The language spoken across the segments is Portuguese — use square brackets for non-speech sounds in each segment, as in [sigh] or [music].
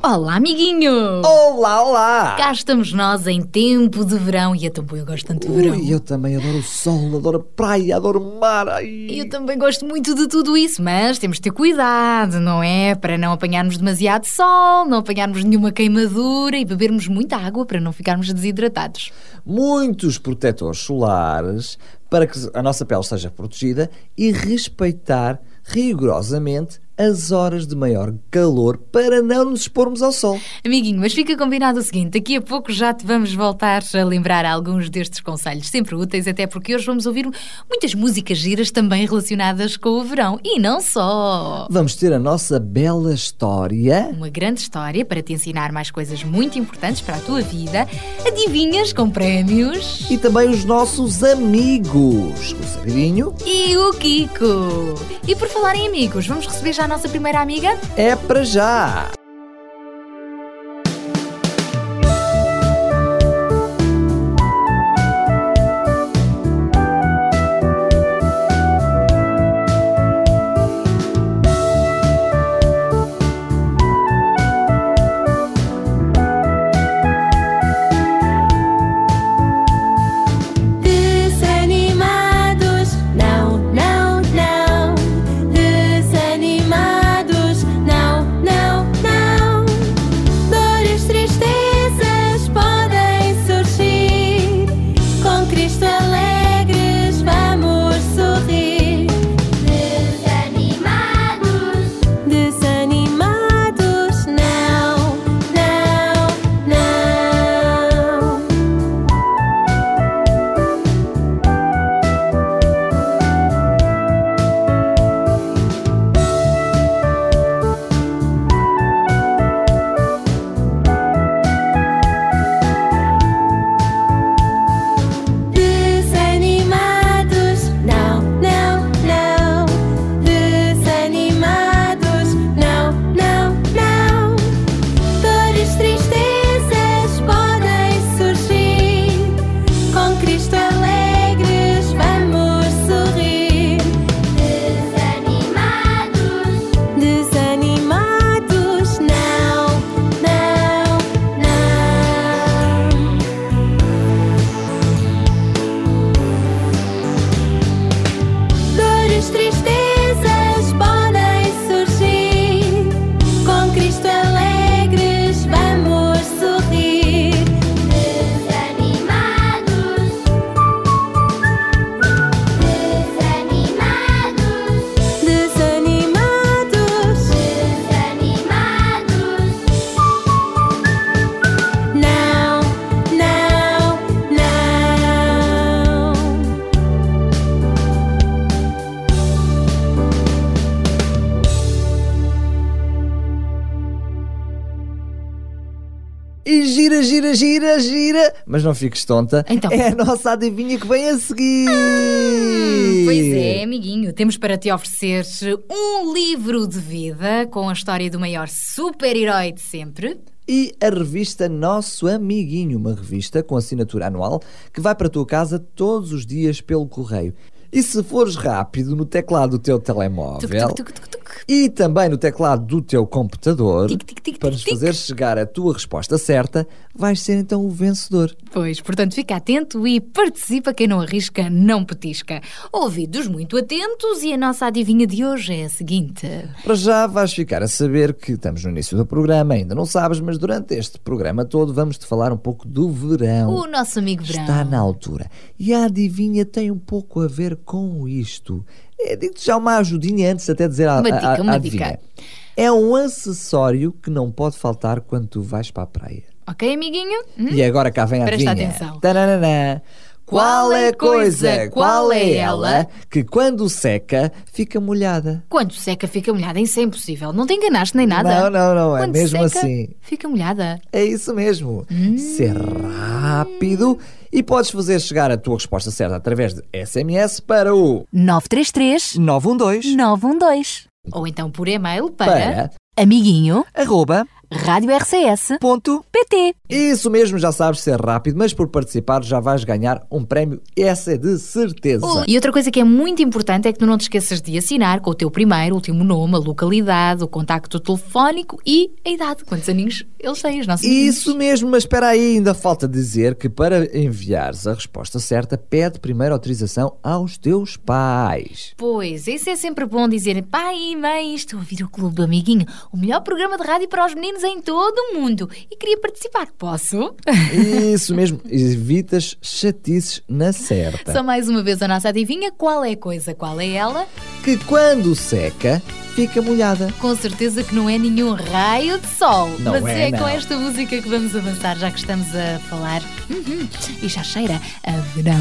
Olá, amiguinho! Olá, olá! Cá estamos nós em tempo de verão e eu também gosto tanto de verão. Ui, eu também adoro o sol, adoro a praia, adoro o mar. Ai. Eu também gosto muito de tudo isso, mas temos de ter cuidado, não é? Para não apanharmos demasiado sol, não apanharmos nenhuma queimadura e bebermos muita água para não ficarmos desidratados. Muitos protetores solares para que a nossa pele seja protegida e respeitar rigorosamente as horas de maior calor para não nos expormos ao sol. Amiguinho, mas fica combinado o seguinte: daqui a pouco já te vamos voltar a lembrar alguns destes conselhos, sempre úteis, até porque hoje vamos ouvir muitas músicas giras também relacionadas com o verão. E não só! Vamos ter a nossa bela história. Uma grande história para te ensinar mais coisas muito importantes para a tua vida, adivinhas com prémios E também os nossos amigos, o Sabidinho e o Kiko. E por falar em amigos, vamos receber já nossa primeira amiga? é para já. Gira, gira. Mas não fiques tonta. Então. É a nossa adivinha que vem a seguir. Pois é, amiguinho, temos para te oferecer um livro de vida com a história do maior super-herói de sempre. E a revista Nosso Amiguinho, uma revista com assinatura anual que vai para a tua casa todos os dias pelo correio. E se fores rápido no teclado do teu telemóvel tuc, tuc, tuc. E também no teclado do teu computador, Tic, tic, tic, para nos fazer chegar a tua resposta certa, vais ser então o vencedor. Pois, portanto, fica atento e participa. Quem não arrisca, não petisca. Ouvidos muito atentos e a nossa adivinha de hoje é a seguinte. Para já vais ficar a saber que estamos no início do programa, ainda não sabes, mas durante este programa todo vamos-te falar um pouco do verão. O nosso amigo Verão. Está na altura. E a adivinha tem um pouco a ver com isto. É, Digo-te já uma ajudinha antes até dizer a, Uma dica, a- uma a adivinha. dica. É um acessório que não pode faltar quando tu vais para a praia. Ok, amiguinho? Hum? E agora cá vem a Presta adivinha. atenção. Taranana. Qual é a coisa, qual é ela, que quando seca fica molhada? Quando seca, fica molhada. Isso é impossível. Não te enganaste nem nada. Não, não, não, é Quando mesmo seca, assim. Fica molhada. É isso mesmo. Ser rápido e podes fazer chegar a tua resposta certa através de SMS para o 933 912 912. Ou então por e-mail para. para Amiguinho, arroba Rádio RCS. ponto PT. Isso mesmo, já sabes ser rápido, mas por participar já vais ganhar um prémio, essa é de certeza. E outra coisa que é muito importante é que tu não te esqueças de assinar com o teu primeiro, último nome, a localidade, o contacto telefónico e a idade. Quantos aninhos eles têm, os nossos Isso mesmo, mas espera aí, ainda falta dizer que para enviares a resposta certa, pede primeiro autorização aos teus pais. Pois, isso é sempre bom dizer pai e mãe, estou a ouvir o Clube do Amiguinho, o melhor programa de rádio para os meninos em todo o mundo e queria participar. Posso? [laughs] Isso mesmo, evitas chatices na certa. Só mais uma vez a nossa adivinha, qual é a coisa, qual é ela? Que quando seca, fica molhada. Com certeza que não é nenhum raio de sol. Não Mas é, é, com não. esta música que vamos avançar, já que estamos a falar. Uhum, e já cheira a verão.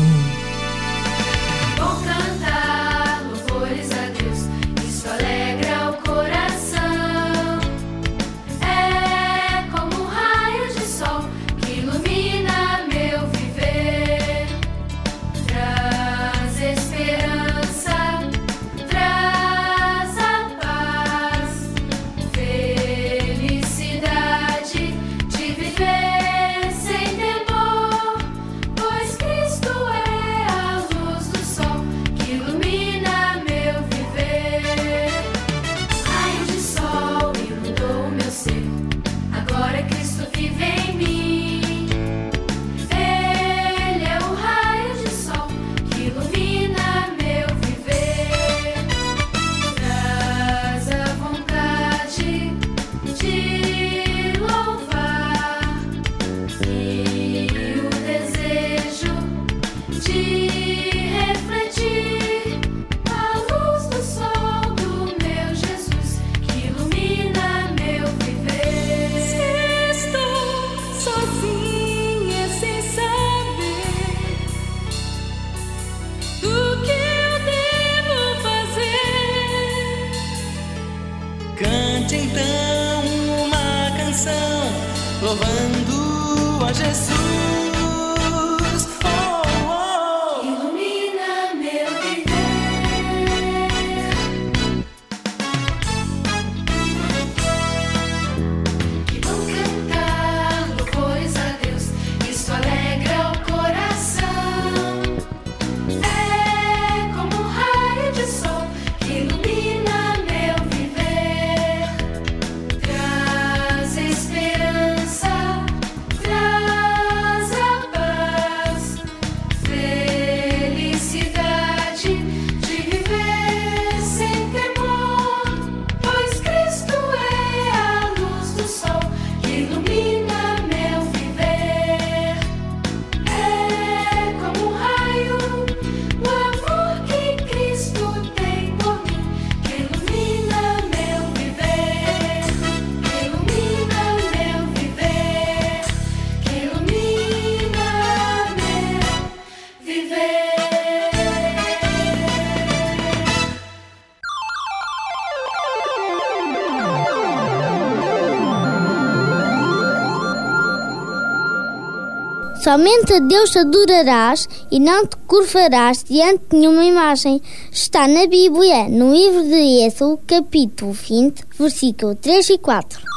Somente a Deus adorarás e não te curvarás diante de nenhuma imagem. Está na Bíblia, no livro de Êxodo, capítulo 20, versículo 3 e 4.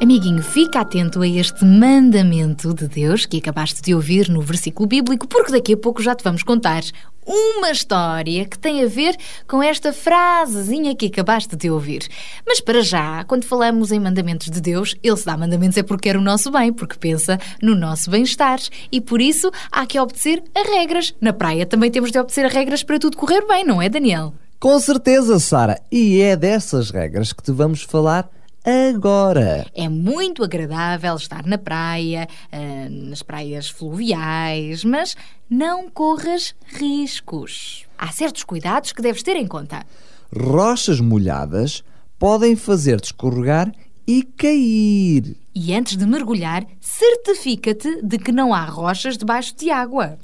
Amiguinho, fica atento a este mandamento de Deus que acabaste de ouvir no versículo bíblico, porque daqui a pouco já te vamos contar uma história que tem a ver com esta frasezinha que acabaste de ouvir. Mas para já, quando falamos em mandamentos de Deus, Ele se dá mandamentos é porque quer o nosso bem, porque pensa no nosso bem-estar. E por isso há que obedecer a regras. Na praia também temos de obedecer a regras para tudo correr bem, não é, Daniel? Com certeza, Sara, e é dessas regras que te vamos falar agora. É muito agradável estar na praia, ah, nas praias fluviais, mas não corras riscos. Há certos cuidados que deves ter em conta. Rochas molhadas podem fazer-te escorregar e cair. E antes de mergulhar, certifica-te de que não há rochas debaixo de água.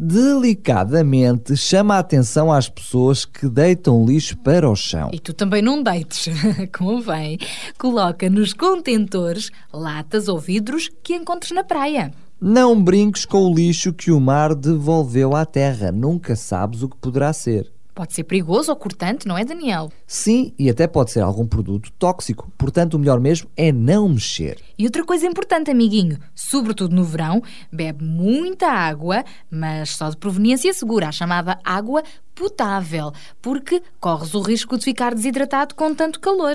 Delicadamente chama a atenção às pessoas que deitam lixo para o chão. E tu também não deites, [laughs] convém. Coloca nos contentores latas ou vidros que encontres na praia. Não brinques com o lixo que o mar devolveu à terra. Nunca sabes o que poderá ser. Pode ser perigoso ou cortante, não é, Daniel? Sim, e até pode ser algum produto tóxico. Portanto, o melhor mesmo é não mexer. E outra coisa importante, amiguinho, sobretudo no verão, bebe muita água, mas só de proveniência segura, a chamada água potável, porque corres o risco de ficar desidratado com tanto calor.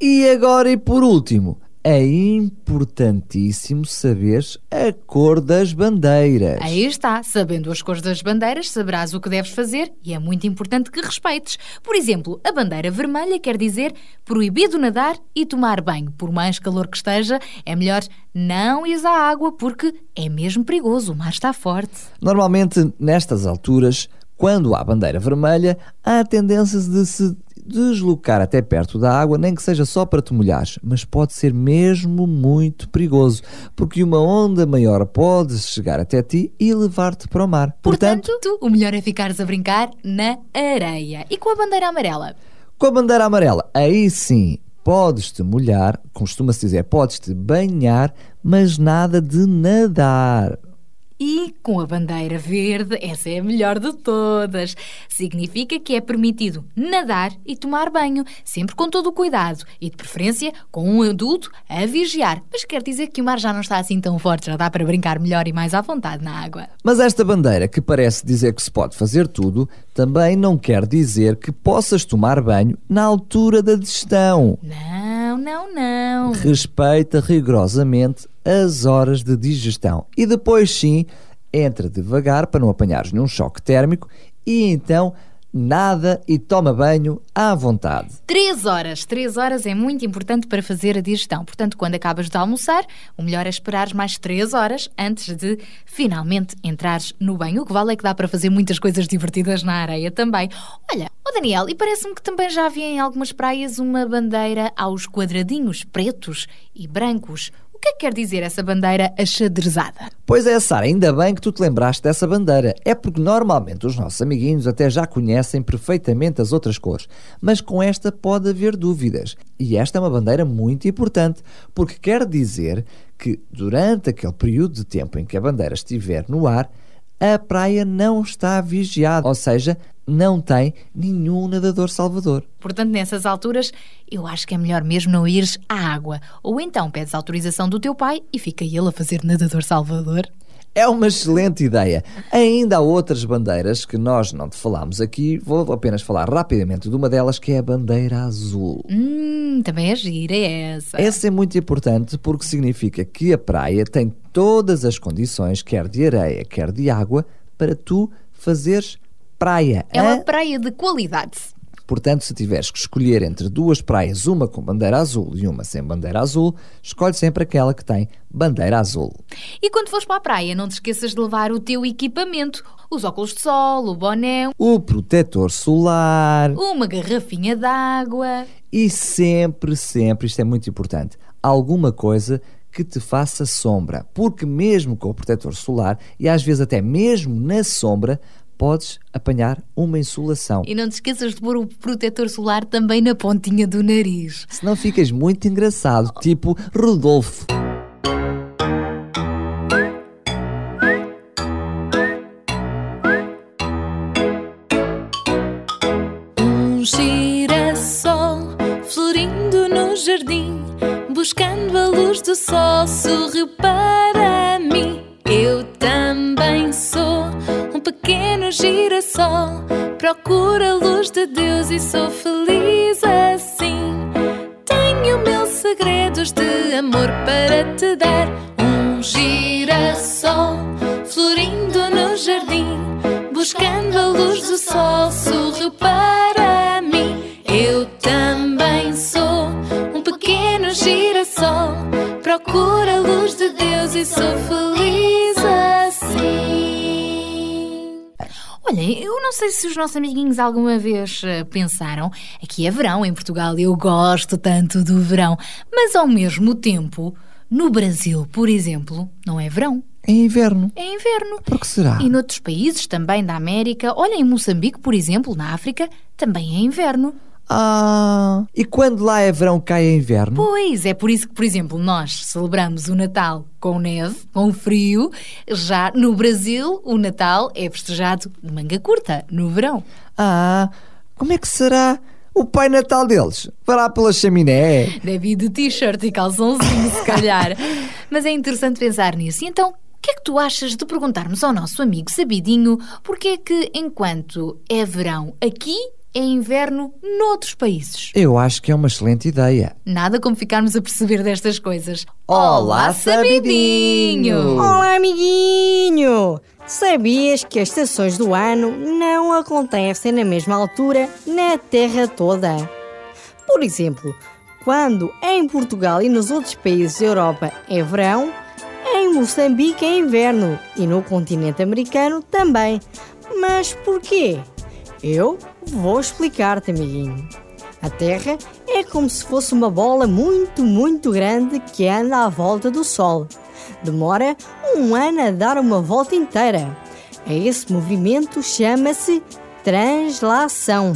E agora e por último, é importantíssimo saberes a cor das bandeiras. Aí está, sabendo as cores das bandeiras, saberás o que deves fazer e é muito importante que respeites. Por exemplo, a bandeira vermelha quer dizer proibido nadar e tomar banho. Por mais calor que esteja, é melhor não ires à água porque é mesmo perigoso, o mar está forte. Normalmente, nestas alturas, quando há bandeira vermelha, há tendências de se deslocar até perto da água, nem que seja só para te molhares, mas pode ser mesmo muito perigoso, porque uma onda maior pode chegar até ti e levar-te para o mar. Portanto, tu, o melhor é ficares a brincar na areia. E com a bandeira amarela? Com a bandeira amarela, aí sim podes-te molhar, costuma-se dizer, podes-te banhar, mas nada de nadar. E com a bandeira verde, essa é a melhor de todas. Significa que é permitido nadar e tomar banho, sempre com todo o cuidado e, de preferência, com um adulto a vigiar. Mas quer dizer que o mar já não está assim tão forte, já dá para brincar melhor e mais à vontade na água. Mas esta bandeira, que parece dizer que se pode fazer tudo, também não quer dizer que possas tomar banho na altura da digestão. Não, não, não. Respeita rigorosamente as horas de digestão e depois sim entra devagar para não apanhares nenhum choque térmico e então nada e toma banho à vontade. Três horas. Três horas é muito importante para fazer a digestão. Portanto, quando acabas de almoçar, o melhor é esperares mais três horas antes de finalmente entrares no banho. O que vale é que dá para fazer muitas coisas divertidas na areia também. Olha, ó Daniel, e parece-me que também já havia em algumas praias uma bandeira aos quadradinhos pretos e brancos. Que é que quer dizer essa bandeira achadrezada? Pois é, Sara, ainda bem que tu te lembraste dessa bandeira. É porque normalmente os nossos amiguinhos até já conhecem perfeitamente as outras cores, mas com esta pode haver dúvidas. E esta é uma bandeira muito importante, porque quer dizer que durante aquele período de tempo em que a bandeira estiver no ar, a praia não está vigiada, ou seja, não tem nenhum nadador salvador. Portanto, nessas alturas, eu acho que é melhor mesmo não ires à água. Ou então pedes autorização do teu pai e fica ele a fazer nadador salvador. É uma excelente ideia. Ainda há outras bandeiras que nós não te falámos aqui, vou apenas falar rapidamente de uma delas que é a bandeira azul. Hum, também é gira essa. Essa é muito importante porque significa que a praia tem todas as condições, quer de areia, quer de água, para tu fazeres praia. É uma praia de qualidade. Portanto, se tiveres que escolher entre duas praias, uma com bandeira azul e uma sem bandeira azul, escolhe sempre aquela que tem bandeira azul. E quando fores para a praia, não te esqueças de levar o teu equipamento. Os óculos de sol, o boné, O protetor solar uma garrafinha de água. e sempre, sempre, isto é muito importante, alguma coisa que te faça sombra. Porque mesmo com o protetor solar e às vezes até mesmo na sombra, podes apanhar uma insolação. E não te esqueças de pôr o protetor solar também na pontinha do nariz. Senão ficas muito engraçado, tipo Rodolfo. Um girassol florindo no jardim, buscando a luz do sol, sorriu para mim. Eu também sou um pequeno girassol, procuro a luz de Deus e sou feliz assim. Tenho mil segredos de amor para te dar. Um girassol florindo no jardim, buscando a luz do sol, sorriu para mim. Eu também sou um pequeno girassol, procuro a luz de Deus e sou feliz assim. Olhem, o não sei se os nossos amiguinhos alguma vez eh, pensaram, aqui é verão em Portugal, eu gosto tanto do verão, mas ao mesmo tempo, no Brasil, por exemplo, não é verão. É inverno. É inverno. Por que será? E noutros países também da América, olha em Moçambique, por exemplo, na África, também é inverno. Ah, e quando lá é verão, cai é inverno? Pois, é por isso que, por exemplo, nós celebramos o Natal com neve, com frio. Já no Brasil, o Natal é festejado de manga curta, no verão. Ah, como é que será o Pai Natal deles? Fará pela chaminé? Deve ir de t-shirt e calçãozinho, se calhar. [laughs] Mas é interessante pensar nisso. E então, o que é que tu achas de perguntarmos ao nosso amigo Sabidinho porque é que, enquanto é verão aqui, é inverno noutros países? Eu acho que é uma excelente ideia. Nada como ficarmos a perceber destas coisas. Olá, Sabidinho! Olá, amiguinho! Sabias que as estações do ano não acontecem na mesma altura na Terra toda? Por exemplo, quando em Portugal e nos outros países da Europa é verão, em Moçambique é inverno e no continente americano também. Mas porquê? Eu vou explicar-te, amiguinho. A Terra é como se fosse uma bola muito, muito grande que anda à volta do Sol. Demora um ano a dar uma volta inteira. Esse movimento chama-se translação.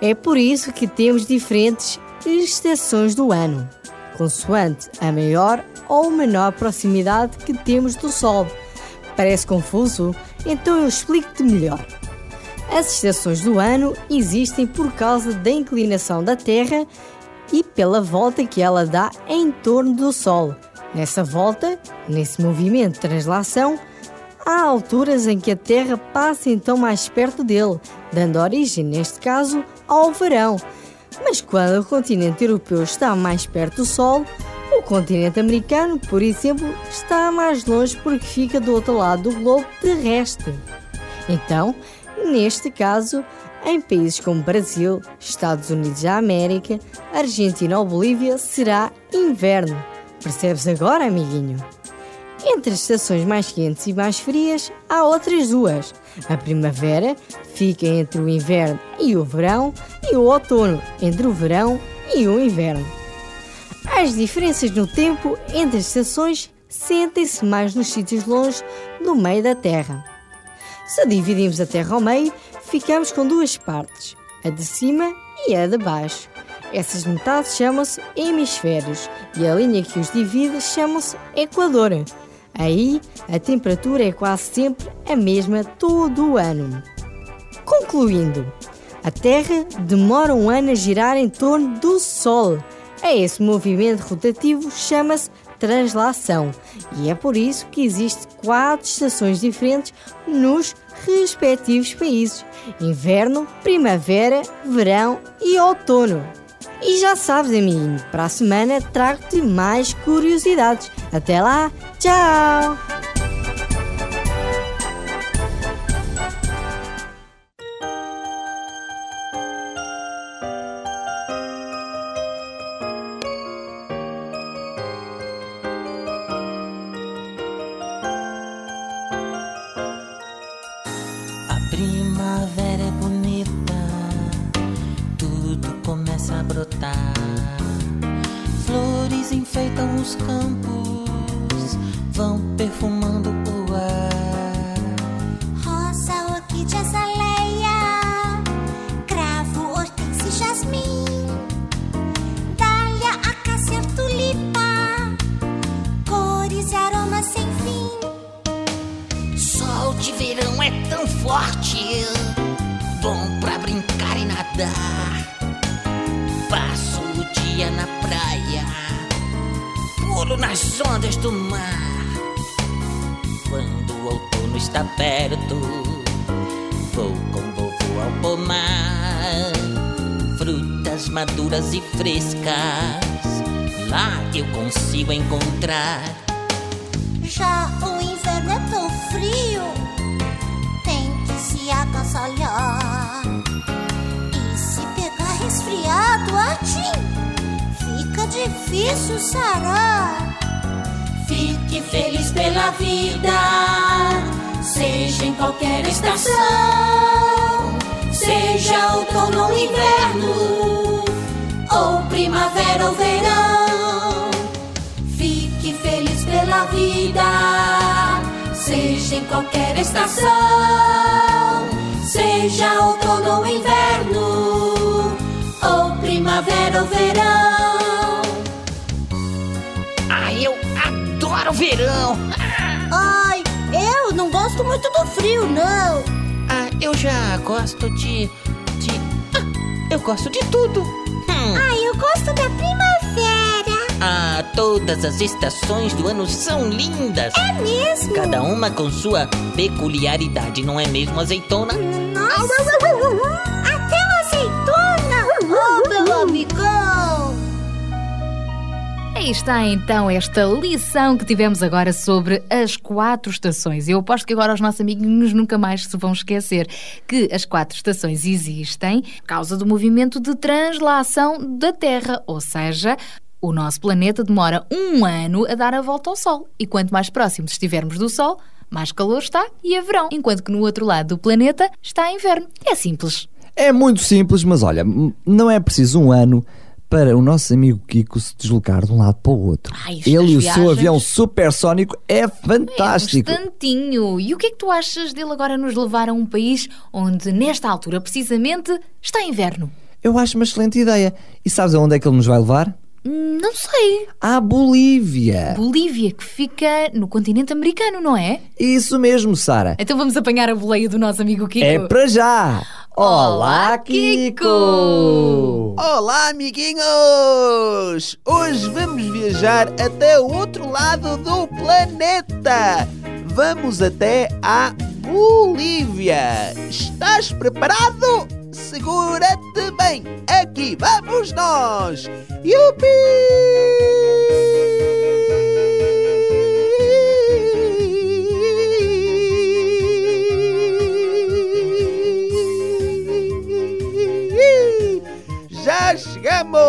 É por isso que temos diferentes estações do ano, consoante a maior ou menor proximidade que temos do Sol. Parece confuso? Então eu explico-te melhor. As estações do ano existem por causa da inclinação da Terra e pela volta que ela dá em torno do Sol. Nessa volta, nesse movimento de translação, há alturas em que a Terra passa então mais perto dele, dando origem, neste caso, ao verão. Mas quando o continente europeu está mais perto do Sol, o continente americano, por exemplo, está mais longe porque fica do outro lado do globo terrestre. Então, Neste caso, em países como Brasil, Estados Unidos da América, Argentina ou Bolívia, será inverno. Percebes agora, amiguinho? Entre as estações mais quentes e mais frias, há outras duas. A primavera fica entre o inverno e o verão, e o outono entre o verão e o inverno. As diferenças no tempo entre as estações sentem-se mais nos sítios longe do meio da Terra. Se dividimos a Terra ao meio, ficamos com duas partes, a de cima e a de baixo. Essas metades chamam-se hemisférios e a linha que os divide chama-se Equador. Aí a temperatura é quase sempre a mesma todo o ano. Concluindo, a Terra demora um ano a girar em torno do Sol. A esse movimento rotativo chama-se translação e é por isso que existem quatro estações diferentes nos respectivos países: inverno, primavera, verão e outono. E já sabes, amiguinho, para a semana trago-te mais curiosidades. Até lá, tchau! Na praia, pulo nas ondas do mar. Quando o outono está perto, vou com vovô ao pomar. Frutas maduras e frescas, lá eu consigo encontrar. Já o inverno é tão frio, tem que se agasalhar. E se pegar resfriado, atim, difícil sarar. Fique feliz pela vida, seja em qualquer estação, seja outono ou inverno, ou primavera ou verão. Fique feliz pela vida, seja em qualquer estação, seja outono ou inverno, ou primavera ou verão. Adoro verão! Ai, eu não gosto muito do frio, não. Ah, eu já gosto de. de. Ah, eu gosto de tudo! Hum. Ai, eu gosto da primavera. Ah, todas as estações do ano são lindas! É mesmo? Cada uma com sua peculiaridade, não é mesmo, azeitona? Nossa! Até uma azeitona! Oh, meu amigão! Aí está então esta lição que tivemos agora sobre as quatro estações. Eu aposto que agora os nossos amiguinhos nunca mais se vão esquecer que as quatro estações existem por causa do movimento de translação da Terra, ou seja, o nosso planeta demora um ano a dar a volta ao Sol. E quanto mais próximos estivermos do Sol, mais calor está e é verão, enquanto que no outro lado do planeta está inverno. É simples. É muito simples, mas olha, não é preciso um ano para o nosso amigo Kiko se deslocar de um lado para o outro. Ai, Ele e o viagens- seu avião supersónico é fantástico. É um instantinho. E o que é que tu achas dele agora nos levar a um país onde, nesta altura, precisamente, está inverno? Eu acho uma excelente ideia. E sabes aonde é que ele nos vai levar? Não sei. À Bolívia. Bolívia, que fica no continente americano, não é? Isso mesmo, Sara. Então vamos apanhar a boleia do nosso amigo Kiko. É para já. Olá, Kiko! Olá, amiguinhos! Hoje vamos viajar até o outro lado do planeta. Vamos até a Bolívia. Estás preparado? Segura-te bem. Aqui vamos nós. Yupi! Chegamos!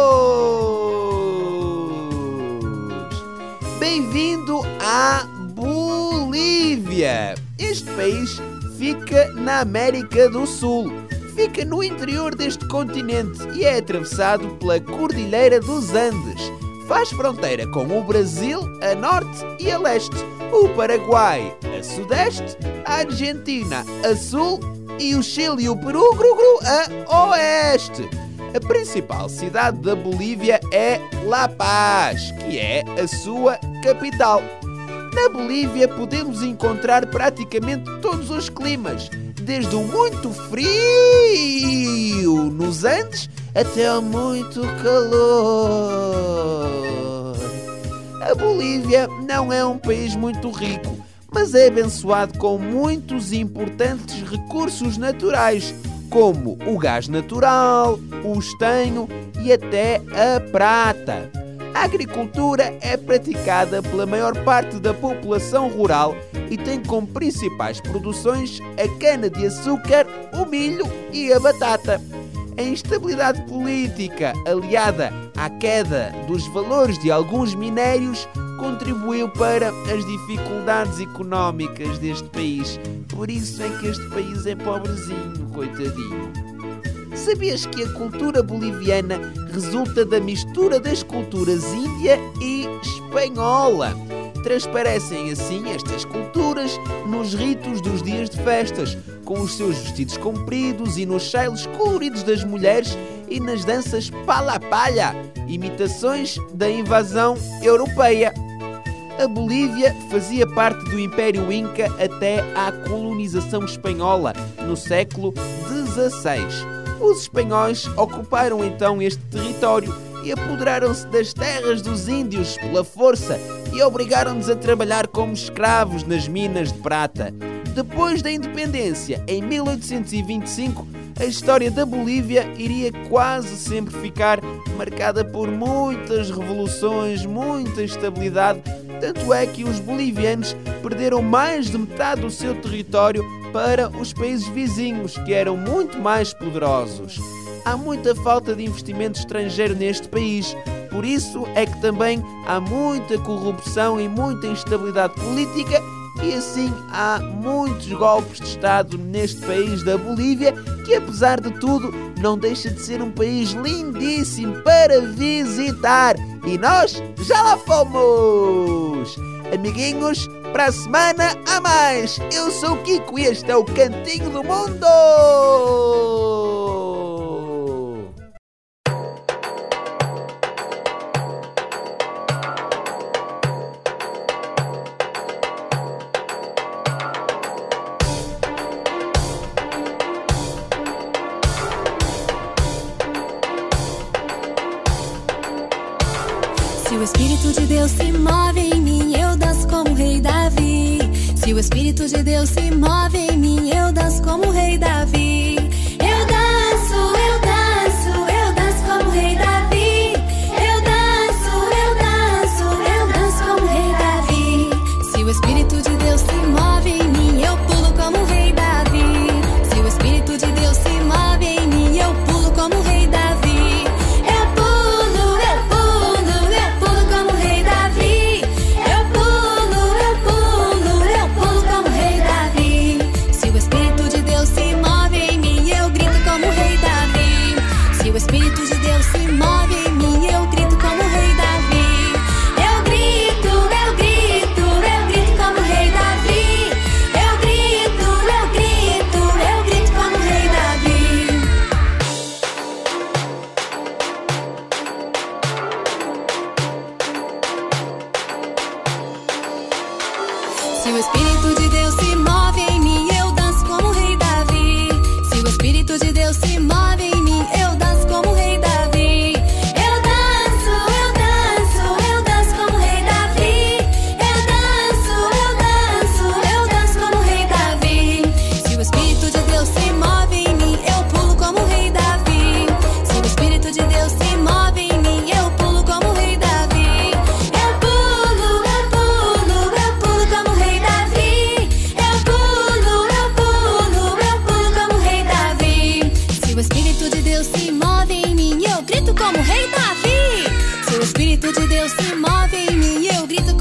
Bem-vindo à Bolívia! Este país fica na América do Sul. Fica no interior deste continente e é atravessado pela Cordilheira dos Andes. Faz fronteira com o Brasil a norte e a leste, o Paraguai a sudeste, a Argentina a sul e o Chile e o Peru gru, gru, a oeste. A principal cidade da Bolívia é La Paz, que é a sua capital. Na Bolívia podemos encontrar praticamente todos os climas, desde o muito frio nos Andes até ao muito calor. A Bolívia não é um país muito rico, mas é abençoado com muitos importantes recursos naturais, como o gás natural, o estanho e até a prata. A agricultura é praticada pela maior parte da população rural e tem como principais produções a cana-de-açúcar, o milho e a batata. A instabilidade política, aliada à queda dos valores de alguns minérios, contribuiu para as dificuldades económicas deste país. Por isso é que este país é pobrezinho, coitadinho. Sabias que a cultura boliviana resulta da mistura das culturas índia e espanhola? Transparecem assim estas culturas nos ritos dos dias de festas, com os seus vestidos compridos e nos sailos coloridos das mulheres e nas danças palapalha, imitações da invasão europeia. A Bolívia fazia parte do Império Inca até à colonização espanhola, no século XVI. Os espanhóis ocuparam então este território e apoderaram-se das terras dos índios pela força e obrigaram-nos a trabalhar como escravos nas minas de prata. Depois da independência, em 1825, a história da Bolívia iria quase sempre ficar marcada por muitas revoluções, muita instabilidade. Tanto é que os bolivianos perderam mais de metade do seu território para os países vizinhos, que eram muito mais poderosos. Há muita falta de investimento estrangeiro neste país, por isso é que também há muita corrupção e muita instabilidade política E assim há muitos golpes de Estado neste país da Bolívia, que apesar de tudo não deixa de ser um país lindíssimo para visitar. E nós já lá fomos! Amiguinhos, para a semana a mais! Eu sou o Kiko e este é o Cantinho do Mundo! Deus se move em mim, eu danço como o rei Davi. Se o Espírito de Deus se move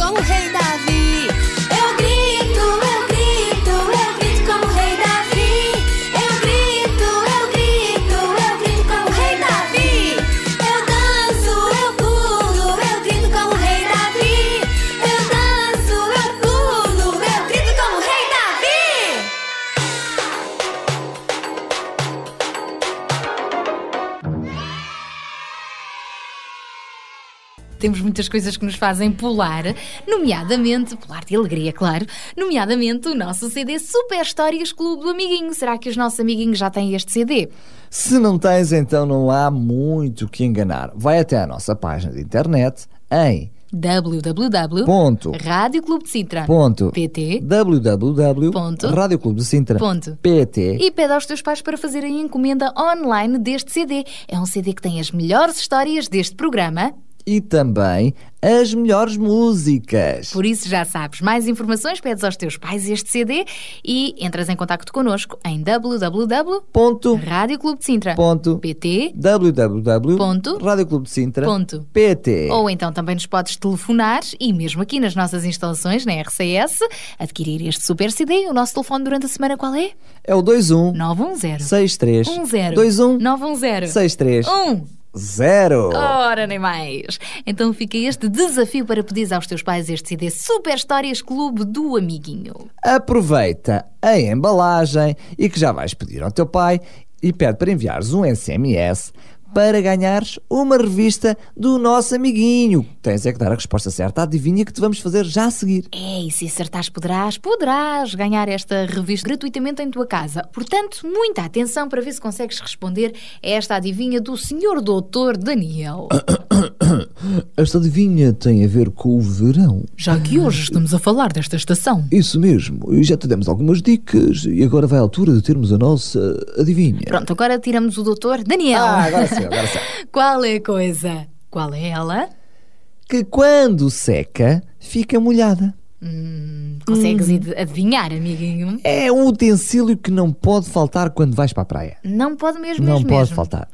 como o rei Davi. Muitas coisas que nos fazem pular, nomeadamente, pular de alegria, claro, nomeadamente o nosso CD Super Histórias Clube do Amiguinho. Será que os nossos amiguinhos já têm este CD? Se não tens, então não há muito que enganar. Vai até à nossa página de internet em www.radioclubedesintra.pt www.radioclubedesintra.pt e pede aos teus pais para fazerem a encomenda online deste CD. É um CD que tem as melhores histórias deste programa. E também as melhores músicas. Por isso já sabes, mais informações pedes aos teus pais este CD e entras em contacto connosco em www.radioclubedesintra.pt www.radioclubedesintra.pt ou então também nos podes telefonar e mesmo aqui nas nossas instalações na RCS adquirir este super CD. O nosso telefone durante a semana qual é? É o 21 910 63 10 21 910 63 1 0 Ora, nem mais. Então fica este desafio para pedir aos teus pais este CD Super Histórias Clube do Amiguinho. Aproveita a embalagem e que já vais pedir ao teu pai e pede para enviares um SMS para ganhares uma revista do nosso amiguinho. Tens é que dar a resposta certa à adivinha que te vamos fazer já a seguir. É, e se acertares poderás, poderás ganhar esta revista gratuitamente em tua casa. Portanto, muita atenção para ver se consegues responder a esta adivinha do Sr. Doutor Daniel. [coughs] Esta adivinha tem a ver com o verão. Já que hoje estamos a falar desta estação. Isso mesmo, e já te demos algumas dicas e agora vai a altura de termos a nossa adivinha. Pronto, agora tiramos o Doutor Daniel. Ah, agora sim, agora sim. [laughs] Qual é a coisa? Qual é ela? Que quando seca, fica molhada. Hum, consegues id- adivinhar, amiguinho? É um utensílio que não pode faltar quando vais para a praia. Não pode mesmo, não mesmo, pode mesmo. faltar.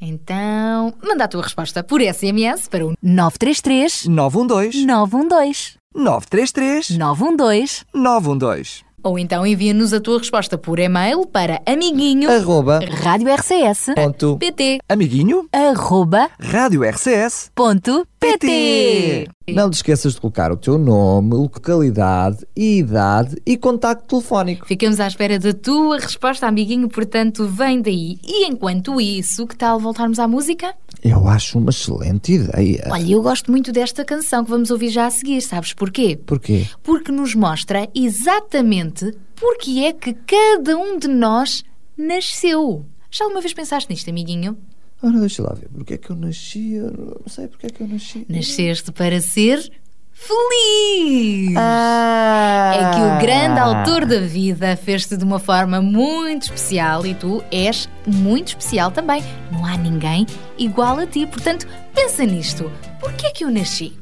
Então, manda a tua resposta por SMS para o 933 912 912. 933 912 912. Ou então envia-nos a tua resposta por e-mail para amiguinho Arroba Rádio RCS ponto pt. Amiguinho, arroba Rádio RCS. ponto pt. Não te esqueças de colocar o teu nome, localidade, idade e contacto telefónico. Ficamos à espera da tua resposta, amiguinho, portanto, vem daí. E enquanto isso, que tal voltarmos à música? Eu acho uma excelente ideia. Olha, eu gosto muito desta canção que vamos ouvir já a seguir, sabes porquê? Porquê? Porque nos mostra exatamente porque é que cada um de nós nasceu. Já alguma vez pensaste nisto, amiguinho? Ora, deixa lá ver. Porquê é que eu nasci? Eu não sei porquê é que eu nasci. Nasceste para ser feliz! Ah! É que o grande autor da vida fez-te de uma forma muito especial e tu és muito especial também. Não há ninguém igual a ti. Portanto, pensa nisto. Porquê é que eu nasci?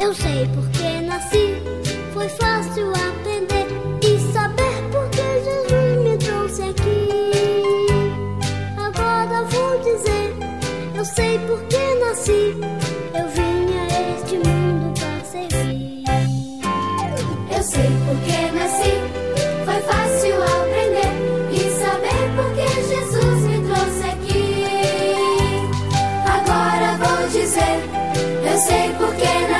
Eu sei porque sei nasci, eu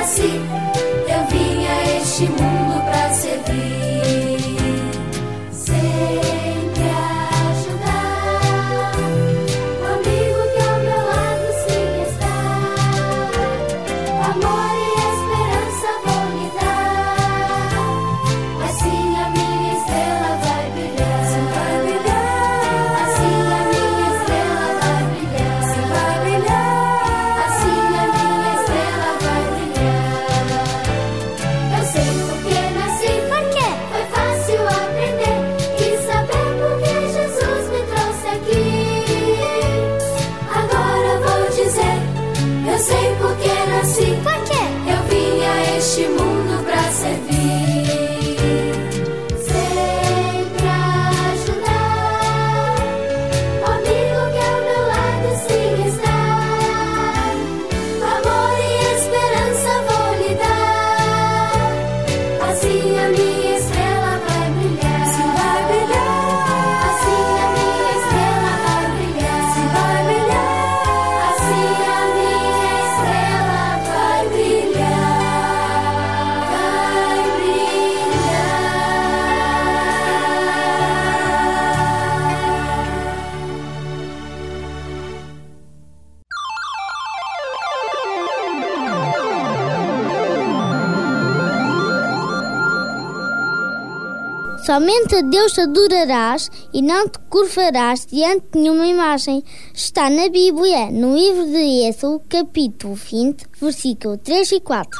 Somente a Deus adorarás e não te curvarás diante de nenhuma imagem. Está na Bíblia, no livro de Êxodo, capítulo 20, versículo 3 e 4.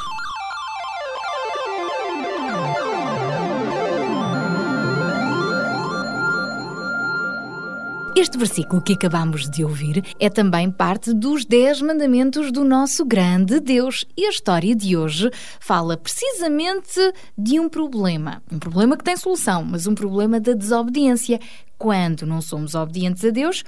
Este versículo que acabamos de ouvir é também parte dos Dez Mandamentos do nosso grande Deus. E a história de hoje fala precisamente de um problema. Um problema que tem solução, mas um problema da desobediência. Quando não somos obedientes a Deus,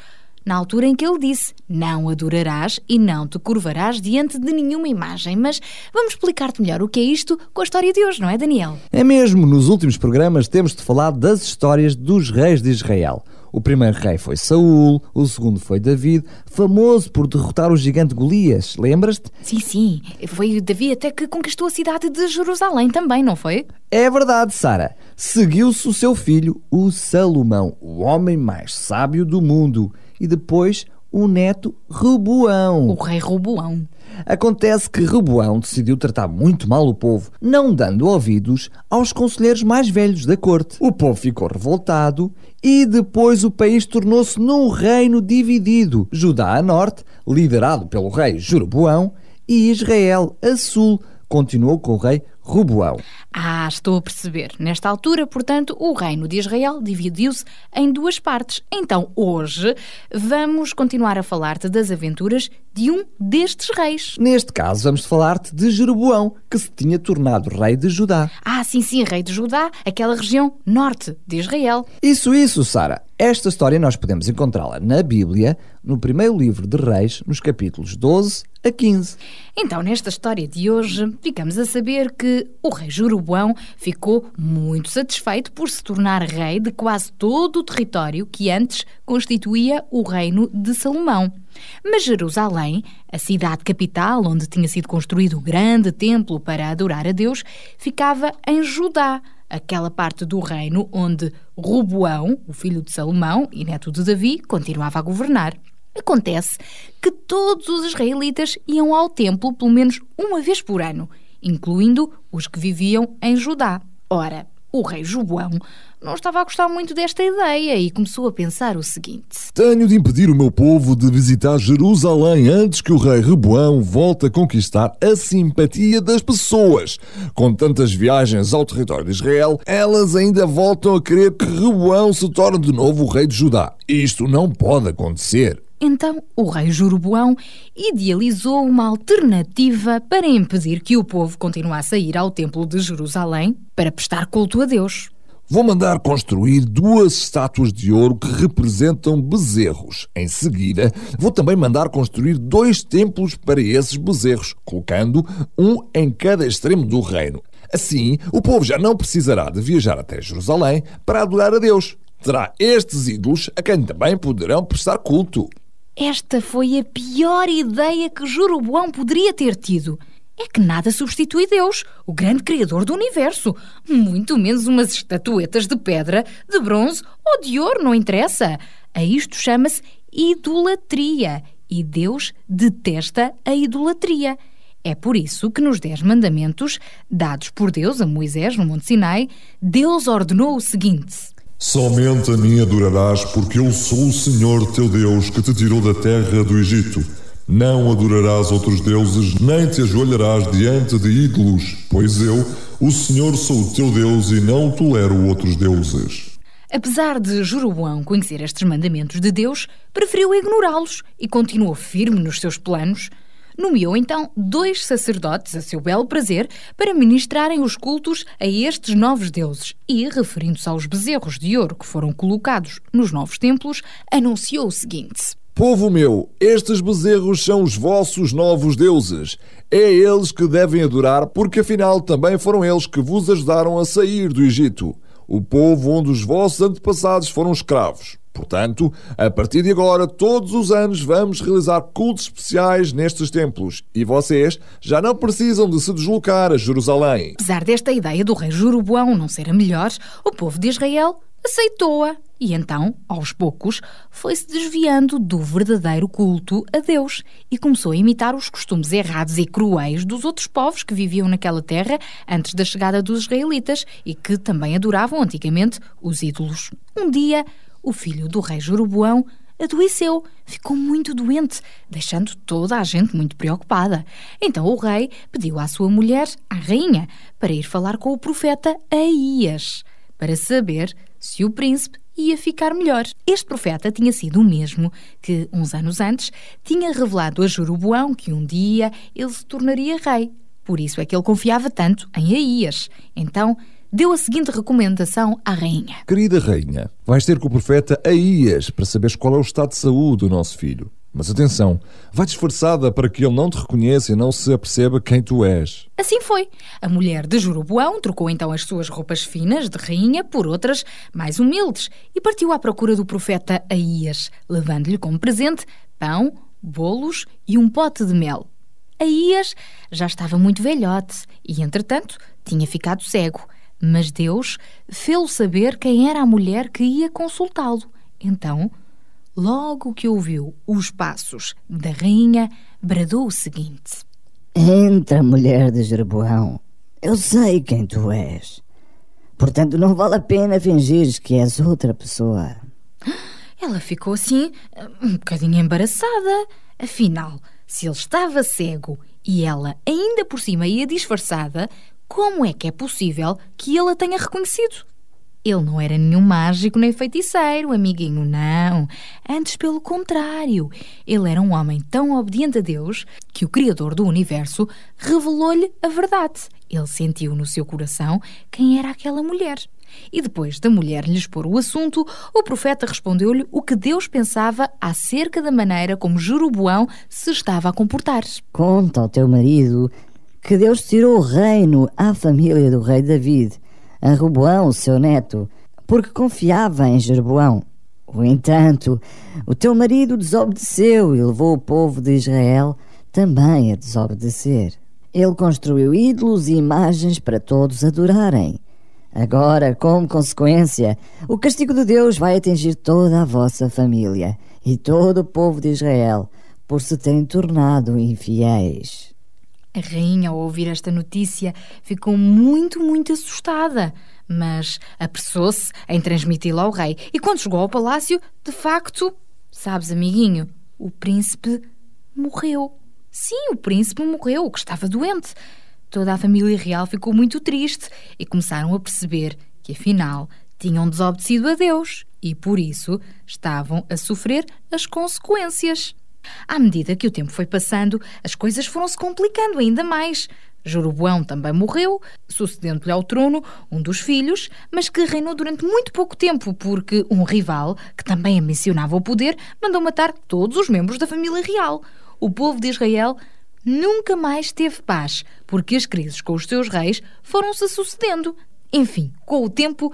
na altura em que ele disse: Não adorarás e não te curvarás diante de nenhuma imagem. Mas vamos explicar-te melhor o que é isto com a história de hoje, não é, Daniel? É mesmo, nos últimos programas temos de falar das histórias dos reis de Israel. O primeiro rei foi Saul, o segundo foi David, famoso por derrotar o gigante Golias, lembras-te? Sim, sim. Foi Davi até que conquistou a cidade de Jerusalém também, não foi? É verdade, Sara. Seguiu-se o seu filho, o Salomão, o homem mais sábio do mundo, e depois o neto Rebuão. O rei Roboão. Acontece que Rebuão decidiu tratar muito mal o povo, não dando ouvidos aos conselheiros mais velhos da corte. O povo ficou revoltado e depois o país tornou-se num reino dividido. Judá a norte, liderado pelo rei Jeroboão, e Israel a sul, continuou com o rei Roboão. Ah, estou a perceber. Nesta altura, portanto, o reino de Israel dividiu-se em duas partes. Então, hoje, vamos continuar a falar-te das aventuras de um destes reis. Neste caso, vamos falar-te de Jeroboão, que se tinha tornado rei de Judá. Ah, sim, sim, rei de Judá, aquela região norte de Israel. Isso, isso, Sara. Esta história nós podemos encontrá-la na Bíblia, no primeiro livro de Reis, nos capítulos 12 a 15. Então, nesta história de hoje, ficamos a saber que o rei Jeroboão ficou muito satisfeito por se tornar rei de quase todo o território que antes constituía o reino de Salomão. Mas Jerusalém, a cidade capital onde tinha sido construído o grande templo para adorar a Deus, ficava em Judá, aquela parte do reino onde Roboão, o filho de Salomão e neto de Davi, continuava a governar. Acontece que todos os israelitas iam ao templo pelo menos uma vez por ano, incluindo os que viviam em Judá. Ora, o rei Joboão não estava a gostar muito desta ideia e começou a pensar o seguinte: Tenho de impedir o meu povo de visitar Jerusalém antes que o rei Reboão volte a conquistar a simpatia das pessoas. Com tantas viagens ao território de Israel, elas ainda voltam a querer que Reboão se torne de novo o rei de Judá. Isto não pode acontecer. Então o rei Jeroboão idealizou uma alternativa para impedir que o povo continuasse a ir ao templo de Jerusalém para prestar culto a Deus. Vou mandar construir duas estátuas de ouro que representam bezerros. Em seguida, vou também mandar construir dois templos para esses bezerros, colocando um em cada extremo do reino. Assim, o povo já não precisará de viajar até Jerusalém para adorar a Deus. Terá estes ídolos a quem também poderão prestar culto. Esta foi a pior ideia que Jeroboão poderia ter tido. É que nada substitui Deus, o grande Criador do universo. Muito menos umas estatuetas de pedra, de bronze ou de ouro, não interessa. A isto chama-se idolatria. E Deus detesta a idolatria. É por isso que nos Dez Mandamentos, dados por Deus a Moisés no Monte Sinai, Deus ordenou o seguinte. Somente a mim adorarás, porque eu sou o Senhor teu Deus que te tirou da terra do Egito. Não adorarás outros deuses, nem te ajoelharás diante de ídolos, pois eu, o Senhor, sou o teu Deus e não tolero outros deuses. Apesar de Jeroboão conhecer estes mandamentos de Deus, preferiu ignorá-los e continuou firme nos seus planos. Nomeou então dois sacerdotes a seu belo prazer para ministrarem os cultos a estes novos deuses e, referindo-se aos bezerros de ouro que foram colocados nos novos templos, anunciou o seguinte: Povo meu, estes bezerros são os vossos novos deuses. É eles que devem adorar, porque afinal também foram eles que vos ajudaram a sair do Egito, o povo onde os vossos antepassados foram escravos. Portanto, a partir de agora, todos os anos vamos realizar cultos especiais nestes templos e vocês já não precisam de se deslocar a Jerusalém. Apesar desta ideia do rei Jeroboão não ser a melhor, o povo de Israel aceitou-a e então, aos poucos, foi-se desviando do verdadeiro culto a Deus e começou a imitar os costumes errados e cruéis dos outros povos que viviam naquela terra antes da chegada dos israelitas e que também adoravam antigamente os ídolos. Um dia, o filho do rei Jeroboão adoeceu, ficou muito doente, deixando toda a gente muito preocupada. Então o rei pediu à sua mulher, a rainha, para ir falar com o profeta Aías, para saber se o príncipe ia ficar melhor. Este profeta tinha sido o mesmo que, uns anos antes, tinha revelado a Jeroboão que um dia ele se tornaria rei. Por isso é que ele confiava tanto em Aías. Então, deu a seguinte recomendação à rainha: Querida rainha, vais ter com o profeta Aías para saberes qual é o estado de saúde do nosso filho. Mas atenção, vai disfarçada para que ele não te reconheça e não se aperceba quem tu és. Assim foi. A mulher de Jeroboão trocou então as suas roupas finas de rainha por outras mais humildes e partiu à procura do profeta Aías, levando-lhe como presente pão, bolos e um pote de mel. Aías já estava muito velhote e, entretanto, tinha ficado cego. Mas Deus fê-lo saber quem era a mulher que ia consultá-lo. Então, logo que ouviu os passos da rainha, bradou o seguinte: Entra, mulher de Jeroboão. Eu sei quem tu és. Portanto, não vale a pena fingires que és outra pessoa. Ela ficou assim, um bocadinho embaraçada. Afinal, se ele estava cego e ela ainda por cima ia disfarçada, como é que é possível que ele a tenha reconhecido? Ele não era nenhum mágico nem feiticeiro, amiguinho, não. Antes, pelo contrário. Ele era um homem tão obediente a Deus que o Criador do universo revelou-lhe a verdade. Ele sentiu no seu coração quem era aquela mulher. E depois da mulher lhe expor o assunto, o profeta respondeu-lhe o que Deus pensava acerca da maneira como Jeroboão se estava a comportar. Conta ao teu marido que Deus tirou o reino à família do rei David, a Roboão, seu neto, porque confiava em Jeroboão. No entanto, o teu marido desobedeceu e levou o povo de Israel também a desobedecer. Ele construiu ídolos e imagens para todos adorarem. Agora, como consequência, o castigo de Deus vai atingir toda a vossa família e todo o povo de Israel por se terem tornado infiéis. A rainha, ao ouvir esta notícia, ficou muito, muito assustada, mas apressou-se em transmiti-la ao rei. E quando chegou ao palácio, de facto, sabes, amiguinho, o príncipe morreu. Sim, o príncipe morreu, que estava doente. Toda a família real ficou muito triste e começaram a perceber que, afinal, tinham desobedecido a Deus e, por isso, estavam a sofrer as consequências. À medida que o tempo foi passando, as coisas foram-se complicando ainda mais. Jeroboão também morreu, sucedendo-lhe ao trono um dos filhos, mas que reinou durante muito pouco tempo, porque um rival, que também ambicionava o poder, mandou matar todos os membros da família real. O povo de Israel nunca mais teve paz, porque as crises com os seus reis foram-se sucedendo. Enfim, com o tempo,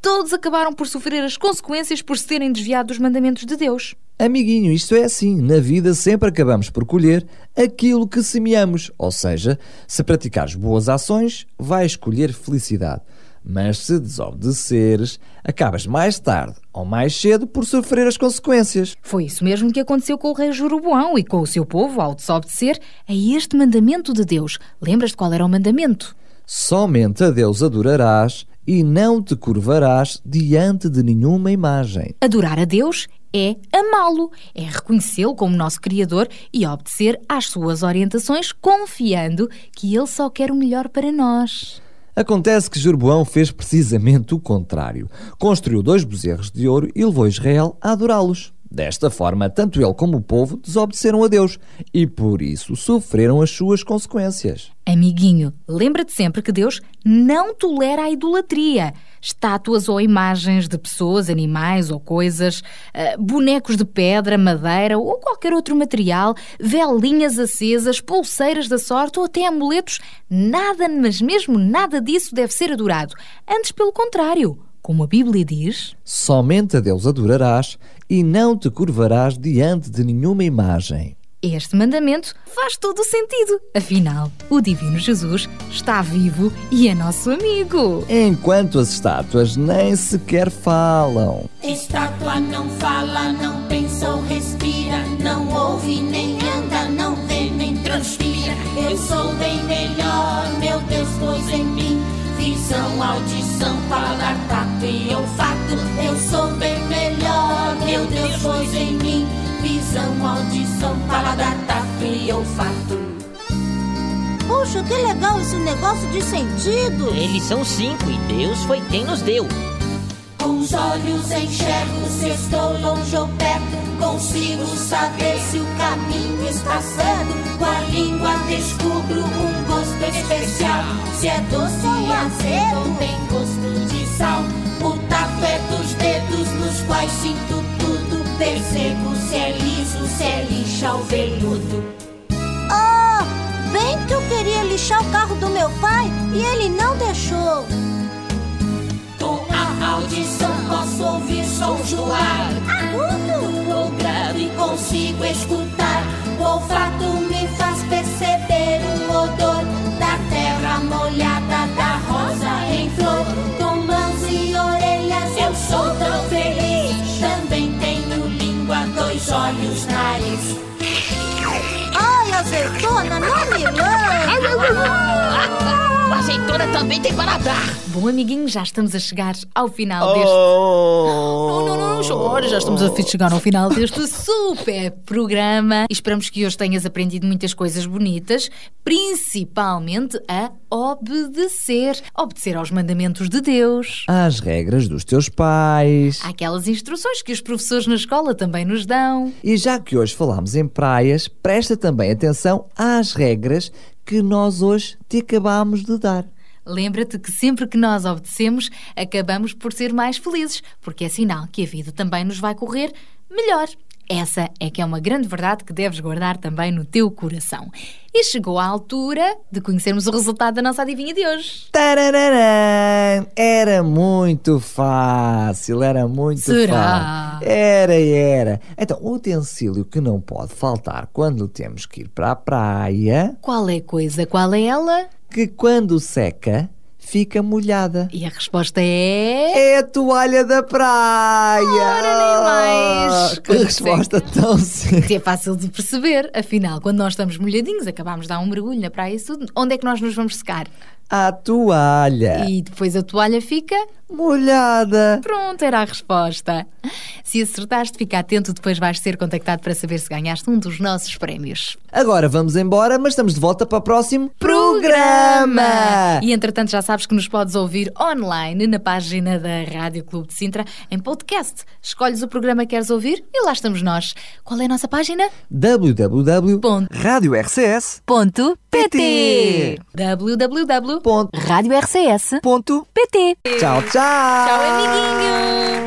todos acabaram por sofrer as consequências por se terem desviado dos mandamentos de Deus. Amiguinho, isto é assim. Na vida sempre acabamos por colher aquilo que semeamos. Ou seja, se praticares boas ações, vais colher felicidade. Mas se desobedeceres, acabas mais tarde ou mais cedo por sofrer as consequências. Foi isso mesmo que aconteceu com o rei Jeroboão e com o seu povo ao desobedecer a este mandamento de Deus. Lembras-te qual era o mandamento? Somente a Deus adorarás e não te curvarás diante de nenhuma imagem. Adorar a Deus é amá-lo, é reconhecê-lo como nosso Criador e obedecer às suas orientações, confiando que Ele só quer o melhor para nós. Acontece que Jeroboão fez precisamente o contrário. Construiu dois bezerros de ouro e levou Israel a adorá-los. Desta forma, tanto ele como o povo desobedeceram a Deus e por isso sofreram as suas consequências. Amiguinho, lembra-te sempre que Deus não tolera a idolatria. Estátuas ou imagens de pessoas, animais ou coisas, uh, bonecos de pedra, madeira ou qualquer outro material, velinhas acesas, pulseiras da sorte ou até amuletos, nada, mas mesmo nada disso deve ser adorado. Antes, pelo contrário. Como a Bíblia diz: Somente a Deus adorarás e não te curvarás diante de nenhuma imagem. Este mandamento faz todo o sentido. Afinal, o Divino Jesus está vivo e é nosso amigo. Enquanto as estátuas nem sequer falam. Estátua não fala, não pensa ou respira, não ouve nem anda, não vê nem transpira. Eu sou bem melhor, meu Deus pôs em mim visão, audição, paladar, tato e olfato. Eu sou bem melhor, meu Deus pôs em mim visão, audição, paladar, tato e olfato. Puxa, que legal esse negócio de sentido! Eles são cinco e Deus foi quem nos deu. Com os olhos enxergo se estou longe ou perto. Consigo saber se o caminho está certo. Com a língua descubro um gosto especial. Se é doce ou azedo, ou tem gosto de sal. O tato é dos dedos nos quais sinto tudo. Percebo se é liso, se é lixa ou veludo. Oh, bem que eu queria lixar o carro do meu pai e ele não deixou. Com a audição posso ouvir sons do ar. Agudo ou grave consigo escutar. O olfato me faz perceber o odor molhada, da rosa em flor. Com mãos e orelhas eu sou tão feliz. Também tenho língua, dois olhos, nariz. Ai, azeitona, não me lambe! [laughs] A azeitona também tem paladar. Bom, amiguinho, já estamos a chegar ao final deste. Oh. Não, não, não, não chore, já estamos a chegar ao final deste [laughs] super programa. E esperamos que hoje tenhas aprendido muitas coisas bonitas, principalmente a obedecer. Obedecer aos mandamentos de Deus. Às regras dos teus pais. Aquelas instruções que os professores na escola também nos dão. E já que hoje falámos em praias, presta também atenção às regras que nós hoje te acabámos de dar. Lembra-te que sempre que nós obedecemos, acabamos por ser mais felizes, porque é sinal que a vida também nos vai correr melhor. Essa é que é uma grande verdade que deves guardar também no teu coração. E chegou a altura de conhecermos o resultado da nossa adivinha de hoje. Tarararã! Era muito fácil, era muito Será? fácil. Era, era. Então, o utensílio que não pode faltar quando temos que ir para a praia, Qual é a coisa? Qual é ela? que quando seca, fica molhada. E a resposta é. É a toalha da praia! Ora, nem mais. [laughs] Que resposta tão simples. É fácil de perceber. Afinal, quando nós estamos molhadinhos, acabamos de dar um mergulho na praia e isso tudo, onde é que nós nos vamos secar? A toalha. E depois a toalha fica. Molhada. Pronto, era a resposta. Se acertaste, fica atento, depois vais ser contactado para saber se ganhaste um dos nossos prémios. Agora vamos embora, mas estamos de volta para o próximo programa. E entretanto já sabes que nos podes ouvir online na página da Rádio Clube de Sintra em podcast. Escolhes o programa que queres ouvir e lá estamos nós. Qual é a nossa página? www.radiorcs.pt www.radiorcs.pt Tchau, tchau. Tchau, amiguinho.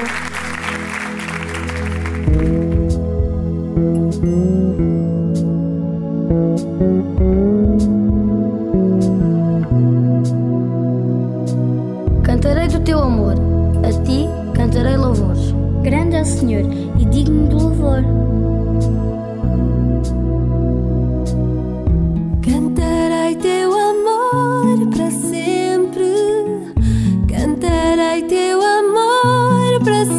Cantarei do teu amor, a ti cantarei louvores. Grande é o Senhor e digno de louvor. Cantarei teu amor para sempre. Cantarei teu amor para sempre.